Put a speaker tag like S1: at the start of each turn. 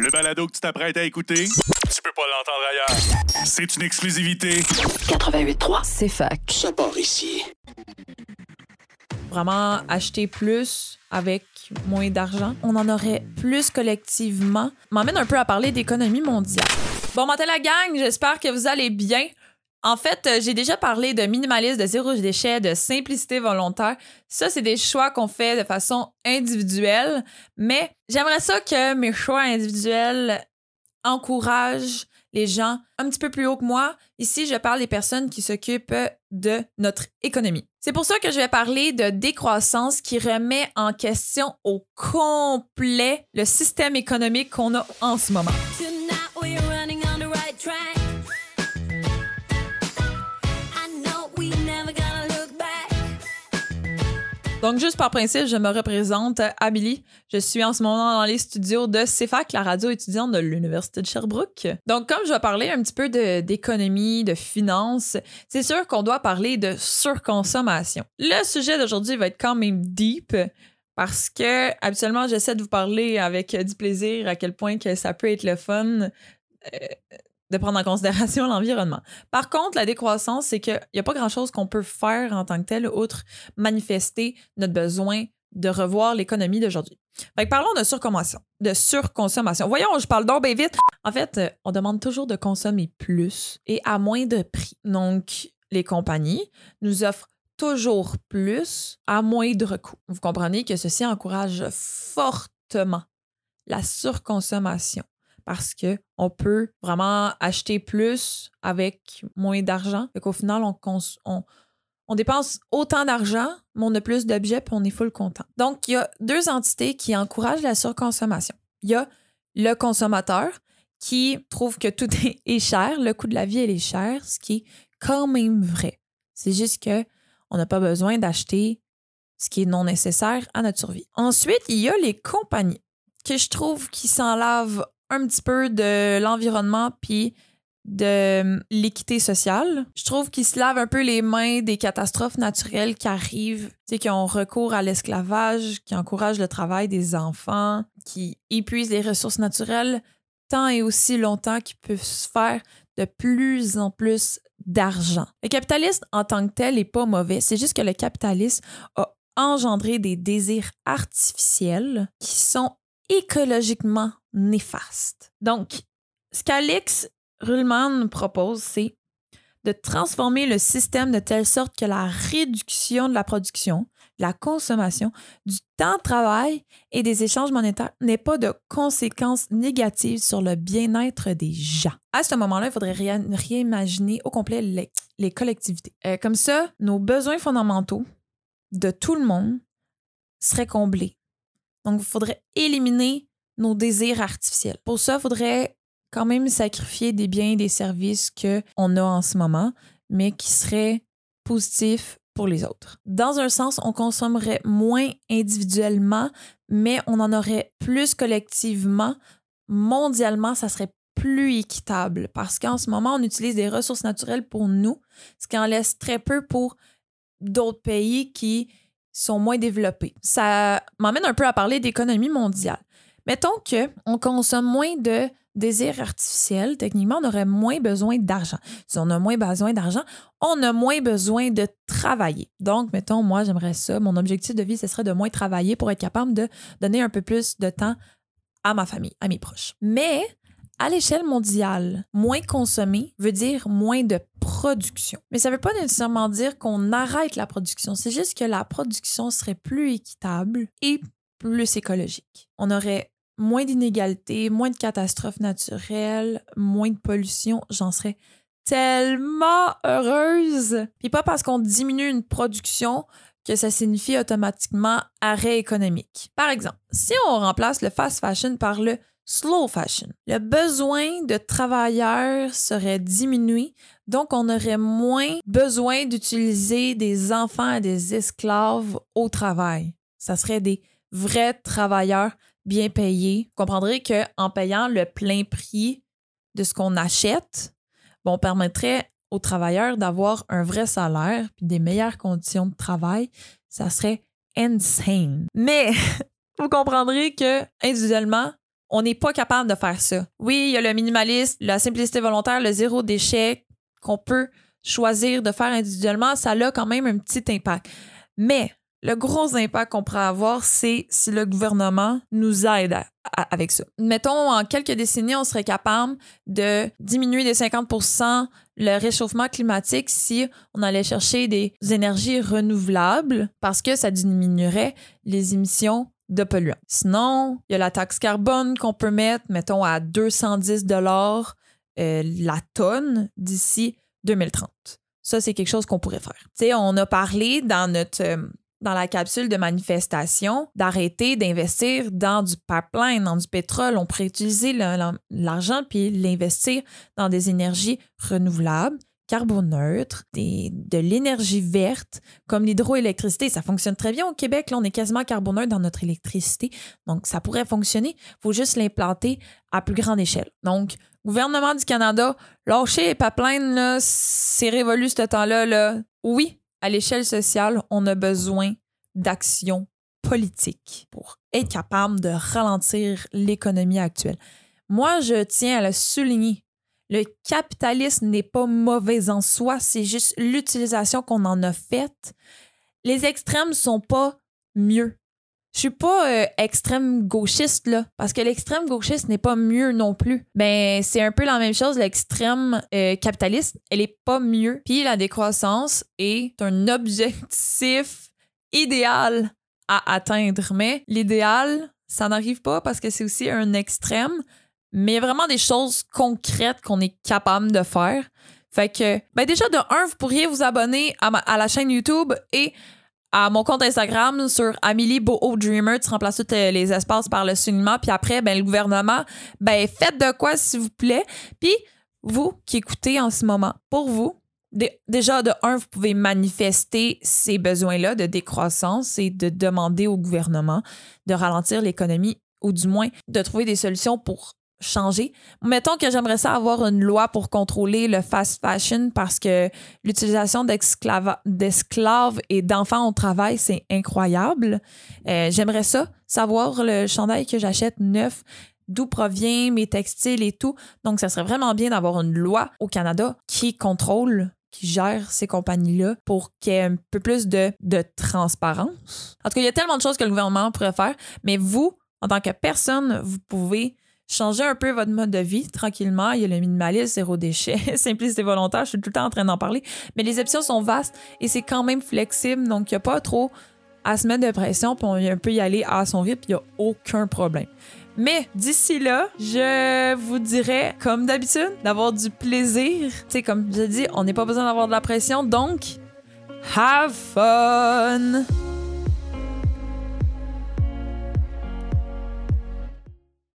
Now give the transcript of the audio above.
S1: Le balado que tu t'apprêtes à écouter, tu peux pas l'entendre ailleurs. C'est une exclusivité.
S2: 88.3.
S3: C'est fac.
S4: Ça part ici.
S5: Vraiment acheter plus avec moins d'argent. On en aurait plus collectivement. M'emmène un peu à parler d'économie mondiale. Bon, matin la gang, j'espère que vous allez bien. En fait, euh, j'ai déjà parlé de minimalisme, de zéro déchet, de simplicité volontaire. Ça, c'est des choix qu'on fait de façon individuelle, mais j'aimerais ça que mes choix individuels encouragent les gens un petit peu plus haut que moi. Ici, je parle des personnes qui s'occupent de notre économie. C'est pour ça que je vais parler de décroissance qui remet en question au complet le système économique qu'on a en ce moment. Donc, juste par principe, je me représente, Amélie. Je suis en ce moment dans les studios de CEFAC, la radio étudiante de l'Université de Sherbrooke. Donc, comme je vais parler un petit peu de- d'économie, de, finances, c'est sûr qu'on doit parler de surconsommation. Le sujet d'aujourd'hui va être quand même deep parce que, habituellement, j'essaie de vous parler avec du plaisir à quel point que ça peut être le fun euh, de prendre en considération l'environnement. Par contre, la décroissance, c'est qu'il n'y a pas grand-chose qu'on peut faire en tant que tel, outre manifester notre besoin de revoir l'économie d'aujourd'hui. Parlons de surconsommation. De surconsommation. Voyons, je parle donc bien vite. En fait, euh, on demande toujours de consommer plus et à moins de prix. Donc, les compagnies nous offrent toujours plus à moindre coût. Vous comprenez que ceci encourage fortement la surconsommation parce que on peut vraiment acheter plus avec moins d'argent. Fait qu'au final, on, on, dépense autant d'argent, mais on a plus d'objets puis on est full content. Donc, il y a deux entités qui encouragent la surconsommation. Il y a le consommateur qui trouve que tout est- est cher, le coût de la vie elle est cher, ce qui est quand même vrai. C'est juste que on n'a pas besoin d'acheter ce qui est non nécessaire à notre survie. Ensuite, il y a les compagnies que je trouve qui s'en lavent un petit peu de l'environnement puis de euh, l'équité sociale. Je trouve qu'ils se lavent un peu les mains des catastrophes naturelles qui arrivent, qui ont recours à l'esclavage, qui encouragent le travail des enfants, qui épuisent les ressources naturelles tant et aussi longtemps qu'ils peuvent se faire de plus en plus d'argent. Le capitalisme en tant que tel n'est pas mauvais, c'est juste que le capitalisme a engendré des désirs artificiels qui sont écologiquement néfastes. Donc, ce qu'Alex Ruhlmann propose, c'est de transformer le système de telle sorte que la réduction de la production, la consommation, du temps de travail et des échanges monétaires n'ait pas de conséquences négatives sur le bien-être des gens. À ce moment-là, il faudrait réa- réimaginer au complet les, les collectivités. Euh, comme ça, nos besoins fondamentaux de tout le monde seraient comblés. Donc, il faudrait éliminer nos désirs artificiels. Pour ça, il faudrait quand même sacrifier des biens et des services qu'on a en ce moment, mais qui seraient positifs pour les autres. Dans un sens, on consommerait moins individuellement, mais on en aurait plus collectivement. Mondialement, ça serait plus équitable parce qu'en ce moment, on utilise des ressources naturelles pour nous, ce qui en laisse très peu pour d'autres pays qui sont moins développés. Ça m'emmène un peu à parler d'économie mondiale. Mettons que on consomme moins de désirs artificiels, techniquement, on aurait moins besoin d'argent. Si on a moins besoin d'argent, on a moins besoin de travailler. Donc, mettons, moi, j'aimerais ça. Mon objectif de vie, ce serait de moins travailler pour être capable de donner un peu plus de temps à ma famille, à mes proches. Mais à l'échelle mondiale, moins consommer veut dire moins de production. Mais ça ne veut pas nécessairement dire qu'on arrête la production. C'est juste que la production serait plus équitable et plus écologique. On aurait moins d'inégalités, moins de catastrophes naturelles, moins de pollution. J'en serais tellement heureuse. Puis pas parce qu'on diminue une production que ça signifie automatiquement arrêt économique. Par exemple, si on remplace le fast fashion par le slow fashion, le besoin de travailleurs serait diminué, donc on aurait moins besoin d'utiliser des enfants et des esclaves au travail. Ça serait des vrais travailleurs bien payés. Vous comprendrez qu'en payant le plein prix de ce qu'on achète, bon, on permettrait aux travailleurs d'avoir un vrai salaire puis des meilleures conditions de travail. Ça serait insane. Mais vous comprendrez que individuellement, On n'est pas capable de faire ça. Oui, il y a le minimalisme, la simplicité volontaire, le zéro déchet qu'on peut choisir de faire individuellement. Ça a quand même un petit impact. Mais le gros impact qu'on pourrait avoir, c'est si le gouvernement nous aide avec ça. Mettons, en quelques décennies, on serait capable de diminuer de 50% le réchauffement climatique si on allait chercher des énergies renouvelables parce que ça diminuerait les émissions de polluants. Sinon, il y a la taxe carbone qu'on peut mettre, mettons, à 210 dollars euh, la tonne d'ici 2030. Ça, c'est quelque chose qu'on pourrait faire. Tu sais, on a parlé dans notre euh, dans la capsule de manifestation d'arrêter d'investir dans du pipeline, dans du pétrole. On pourrait utiliser l'argent puis l'investir dans des énergies renouvelables, carboneutres, des, de l'énergie verte, comme l'hydroélectricité. Ça fonctionne très bien au Québec. Là, on est quasiment carboneutre dans notre électricité. Donc, ça pourrait fonctionner. Il faut juste l'implanter à plus grande échelle. Donc, gouvernement du Canada, lâcher les pipelines, là, c'est révolu ce temps-là. Là. Oui, à l'échelle sociale, on a besoin d'action politique pour être capable de ralentir l'économie actuelle. Moi, je tiens à le souligner. Le capitalisme n'est pas mauvais en soi, c'est juste l'utilisation qu'on en a faite. Les extrêmes sont pas mieux. Je suis pas euh, extrême gauchiste là, parce que l'extrême gauchiste n'est pas mieux non plus. Ben c'est un peu la même chose. L'extrême euh, capitaliste, elle est pas mieux. Puis la décroissance est un objectif idéal à atteindre, mais l'idéal, ça n'arrive pas parce que c'est aussi un extrême. Mais il y a vraiment des choses concrètes qu'on est capable de faire. Fait que, ben déjà, de un, vous pourriez vous abonner à, la chaîne YouTube et à mon compte Instagram sur Amélie Boho Dreamer. Tu remplaces tous euh, les espaces par le soulignement. Puis après, ben, le gouvernement, ben, faites de quoi, s'il vous plaît. Puis, vous qui écoutez en ce moment, pour vous, dé- déjà, de un, vous pouvez manifester ces besoins-là de décroissance et de demander au gouvernement de ralentir l'économie ou du moins de trouver des solutions pour changer. Mettons que j'aimerais ça avoir une loi pour contrôler le fast fashion parce que l'utilisation d'esclaves et d'enfants au travail, c'est incroyable. Euh, j'aimerais ça, savoir le chandail que j'achète neuf, d'où provient mes textiles et tout. Donc, ça serait vraiment bien d'avoir une loi au Canada qui contrôle qui gère ces compagnies-là pour qu'il y ait un peu plus de, de transparence. En tout y a tellement de choses que le gouvernement pourrait faire, mais vous, en tant que personne, vous pouvez changer un peu votre mode de vie tranquillement. Il y a le minimalisme, zéro déchet, simplicité volontaire, je suis tout le temps en train d'en parler. Mais les options sont vastes et c'est quand même flexible, donc il n'y a pas trop à se mettre de pression, puis on peut y aller à son rythme, il n'y a aucun problème. Mais d'ici là, je vous dirais, comme d'habitude, d'avoir du plaisir. Tu sais, comme je dis, on n'est pas besoin d'avoir de la pression, donc have fun!